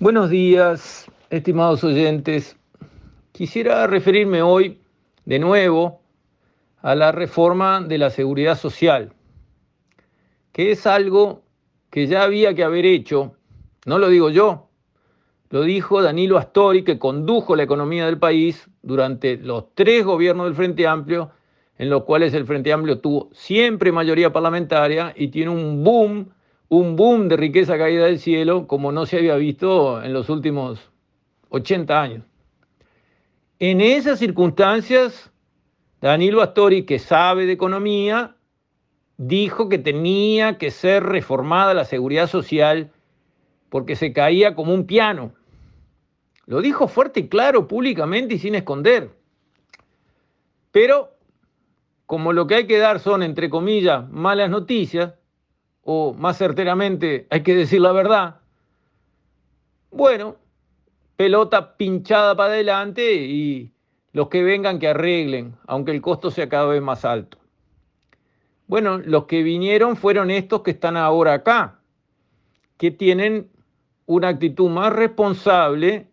Buenos días, estimados oyentes. Quisiera referirme hoy de nuevo a la reforma de la seguridad social, que es algo que ya había que haber hecho, no lo digo yo, lo dijo Danilo Astori, que condujo la economía del país durante los tres gobiernos del Frente Amplio, en los cuales el Frente Amplio tuvo siempre mayoría parlamentaria y tiene un boom un boom de riqueza caída del cielo como no se había visto en los últimos 80 años. En esas circunstancias, Danilo Astori, que sabe de economía, dijo que tenía que ser reformada la seguridad social porque se caía como un piano. Lo dijo fuerte y claro, públicamente y sin esconder. Pero como lo que hay que dar son, entre comillas, malas noticias, o más certeramente hay que decir la verdad, bueno, pelota pinchada para adelante y los que vengan que arreglen, aunque el costo sea cada vez más alto. Bueno, los que vinieron fueron estos que están ahora acá, que tienen una actitud más responsable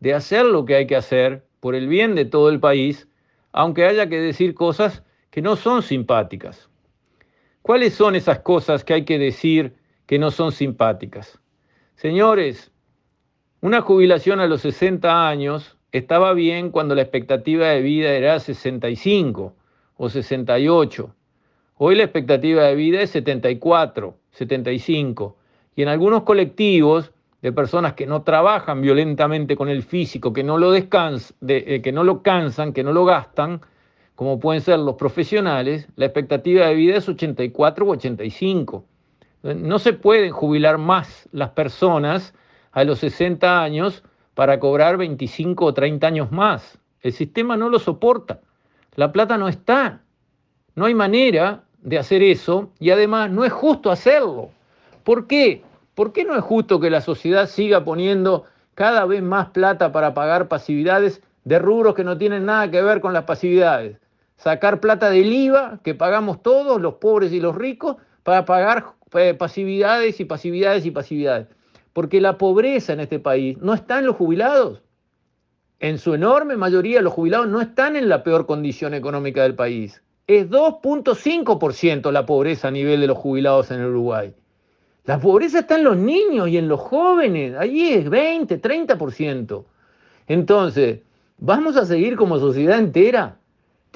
de hacer lo que hay que hacer por el bien de todo el país, aunque haya que decir cosas que no son simpáticas. ¿Cuáles son esas cosas que hay que decir que no son simpáticas? Señores, una jubilación a los 60 años estaba bien cuando la expectativa de vida era 65 o 68. Hoy la expectativa de vida es 74, 75. Y en algunos colectivos de personas que no trabajan violentamente con el físico, que no lo, descans eh, que no lo cansan, que no lo gastan, como pueden ser los profesionales, la expectativa de vida es 84 o 85. No se pueden jubilar más las personas a los 60 años para cobrar 25 o 30 años más. El sistema no lo soporta. La plata no está. No hay manera de hacer eso y además no es justo hacerlo. ¿Por qué? ¿Por qué no es justo que la sociedad siga poniendo cada vez más plata para pagar pasividades de rubros que no tienen nada que ver con las pasividades? Sacar plata del IVA que pagamos todos, los pobres y los ricos, para pagar eh, pasividades y pasividades y pasividades. Porque la pobreza en este país no está en los jubilados. En su enorme mayoría los jubilados no están en la peor condición económica del país. Es 2.5% la pobreza a nivel de los jubilados en Uruguay. La pobreza está en los niños y en los jóvenes. Allí es 20, 30%. Entonces, ¿vamos a seguir como sociedad entera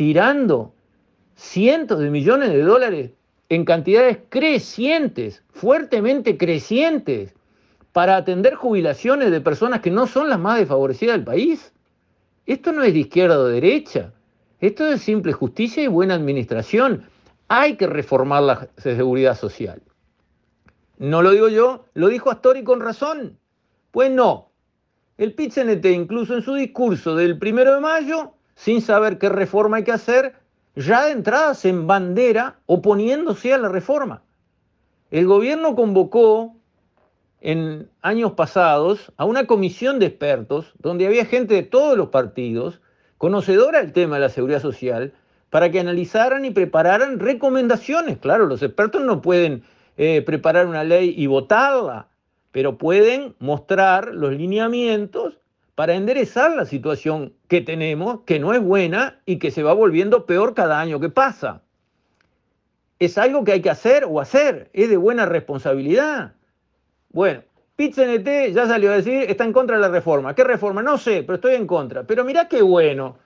tirando cientos de millones de dólares en cantidades crecientes, fuertemente crecientes, para atender jubilaciones de personas que no son las más desfavorecidas del país. Esto no es de izquierda o derecha, esto es simple justicia y buena administración. Hay que reformar la seguridad social. No lo digo yo, lo dijo Astori con razón. Pues no. El pit incluso en su discurso del primero de mayo, sin saber qué reforma hay que hacer, ya de entrada se bandera oponiéndose a la reforma. El gobierno convocó en años pasados a una comisión de expertos donde había gente de todos los partidos, conocedora del tema de la seguridad social, para que analizaran y prepararan recomendaciones. Claro, los expertos no pueden eh, preparar una ley y votarla, pero pueden mostrar los lineamientos para enderezar la situación que tenemos, que no es buena y que se va volviendo peor cada año que pasa. Es algo que hay que hacer o hacer, es de buena responsabilidad. Bueno, PITCNT ya salió a decir, está en contra de la reforma. ¿Qué reforma? No sé, pero estoy en contra. Pero mirá qué bueno,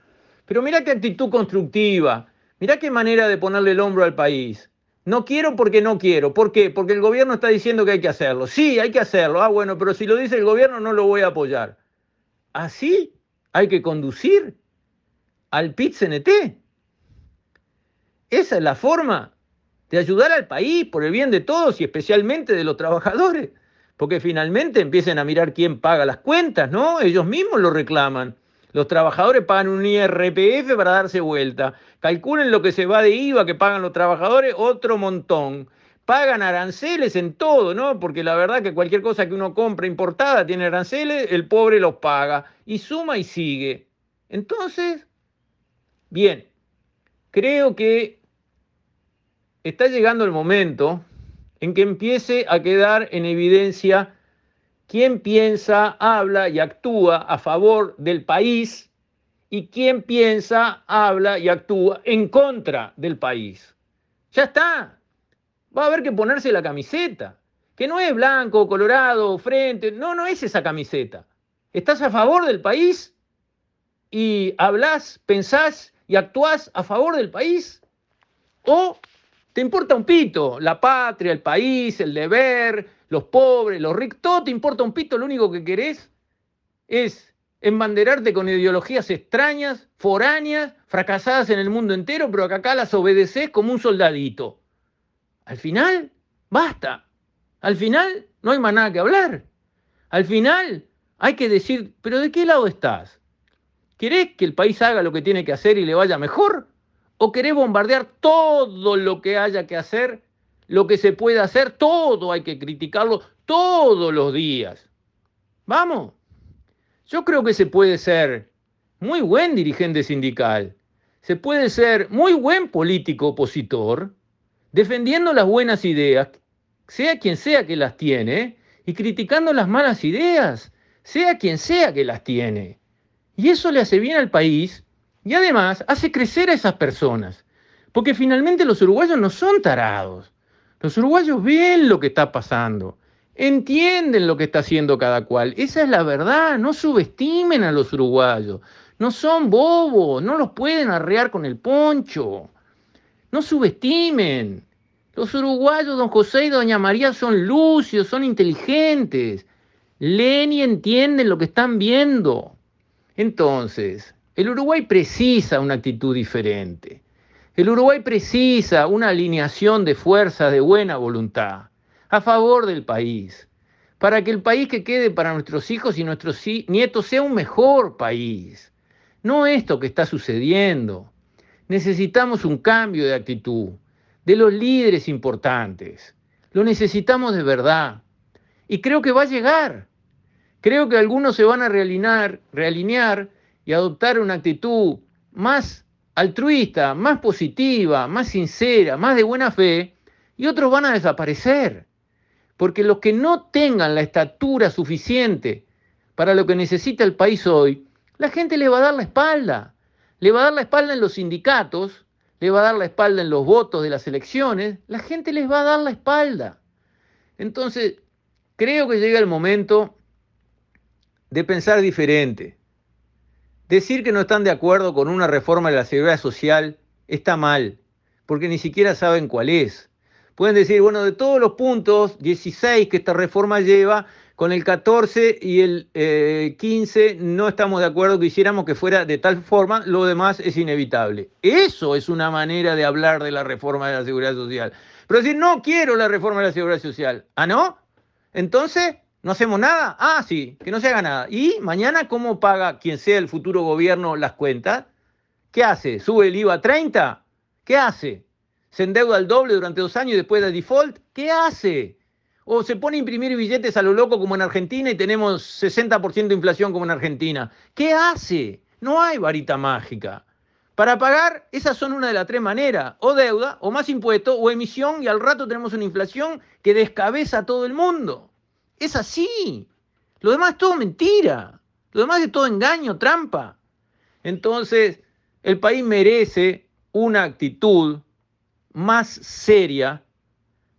pero mirá qué actitud constructiva, mirá qué manera de ponerle el hombro al país. No quiero porque no quiero. ¿Por qué? Porque el gobierno está diciendo que hay que hacerlo. Sí, hay que hacerlo. Ah, bueno, pero si lo dice el gobierno no lo voy a apoyar. Así hay que conducir al PIT-CNT. Esa es la forma de ayudar al país por el bien de todos y especialmente de los trabajadores. Porque finalmente empiecen a mirar quién paga las cuentas, ¿no? Ellos mismos lo reclaman. Los trabajadores pagan un IRPF para darse vuelta. Calculen lo que se va de IVA que pagan los trabajadores, otro montón pagan aranceles en todo, ¿no? Porque la verdad que cualquier cosa que uno compra importada tiene aranceles, el pobre los paga y suma y sigue. Entonces, bien, creo que está llegando el momento en que empiece a quedar en evidencia quién piensa, habla y actúa a favor del país y quién piensa, habla y actúa en contra del país. Ya está. Va a haber que ponerse la camiseta, que no es blanco, colorado, frente, no, no es esa camiseta. ¿Estás a favor del país? ¿Y hablas, pensás y actuás a favor del país? ¿O te importa un pito la patria, el país, el deber, los pobres, los ricos? Todo te importa un pito, lo único que querés es embanderarte con ideologías extrañas, foráneas, fracasadas en el mundo entero, pero que acá las obedeces como un soldadito. Al final, basta. Al final, no hay más nada que hablar. Al final, hay que decir, pero ¿de qué lado estás? ¿Querés que el país haga lo que tiene que hacer y le vaya mejor? ¿O querés bombardear todo lo que haya que hacer, lo que se puede hacer? Todo hay que criticarlo todos los días. Vamos. Yo creo que se puede ser muy buen dirigente sindical, se puede ser muy buen político opositor, defendiendo las buenas ideas, sea quien sea que las tiene, y criticando las malas ideas, sea quien sea que las tiene. Y eso le hace bien al país y además hace crecer a esas personas. Porque finalmente los uruguayos no son tarados. Los uruguayos ven lo que está pasando, entienden lo que está haciendo cada cual. Esa es la verdad, no subestimen a los uruguayos. No son bobos, no los pueden arrear con el poncho. No subestimen. Los uruguayos, don José y doña María, son lucios, son inteligentes leen y entienden lo que están viendo. Entonces, el Uruguay precisa una actitud diferente. El Uruguay precisa una alineación de fuerzas de buena voluntad a favor del país, para que el país que quede para nuestros hijos y nuestros nietos sea un mejor país. No esto que está sucediendo. Necesitamos un cambio de actitud de los líderes importantes. Lo necesitamos de verdad. Y creo que va a llegar. Creo que algunos se van a realinear, y adoptar una actitud más altruista, más positiva, más sincera, más de buena fe, y otros van a desaparecer. Porque los que no tengan la estatura suficiente para lo que necesita el país hoy, la gente le va a dar la espalda. Le va a dar la espalda en los sindicatos, le va a dar la espalda en los votos de las elecciones, la gente les va a dar la espalda. Entonces, creo que llega el momento de pensar diferente. Decir que no están de acuerdo con una reforma de la seguridad social está mal, porque ni siquiera saben cuál es. Pueden decir, bueno, de todos los puntos, 16 que esta reforma lleva, con el 14 y el 15 eh, no estamos de acuerdo, quisiéramos que fuera de tal forma, lo demás es inevitable. Eso es una manera de hablar de la reforma de la seguridad social. Pero decir, no quiero la reforma de la seguridad social. ¿Ah, no? Entonces, ¿No hacemos nada? Ah, sí, que no se haga nada. ¿Y mañana cómo paga quien sea el futuro gobierno las cuentas? ¿Qué hace? ¿Sube el IVA a 30? ¿Qué hace? ¿Se endeuda al doble durante dos años y después de default? ¿Qué hace? ¿O se pone a imprimir billetes a lo loco como en Argentina y tenemos 60% de inflación como en Argentina? ¿Qué hace? No hay varita mágica. Para pagar, esas son una de las tres maneras, o deuda, o más impuestos, o emisión, y al rato tenemos una inflación que descabeza a todo el mundo. Es así. Lo demás es todo mentira. Lo demás es todo engaño, trampa. Entonces, el país merece una actitud más seria,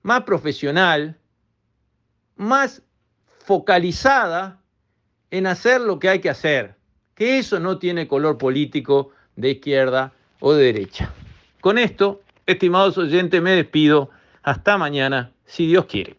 más profesional, más focalizada en hacer lo que hay que hacer. Que eso no tiene color político de izquierda o de derecha. Con esto, estimados oyentes, me despido. Hasta mañana, si Dios quiere.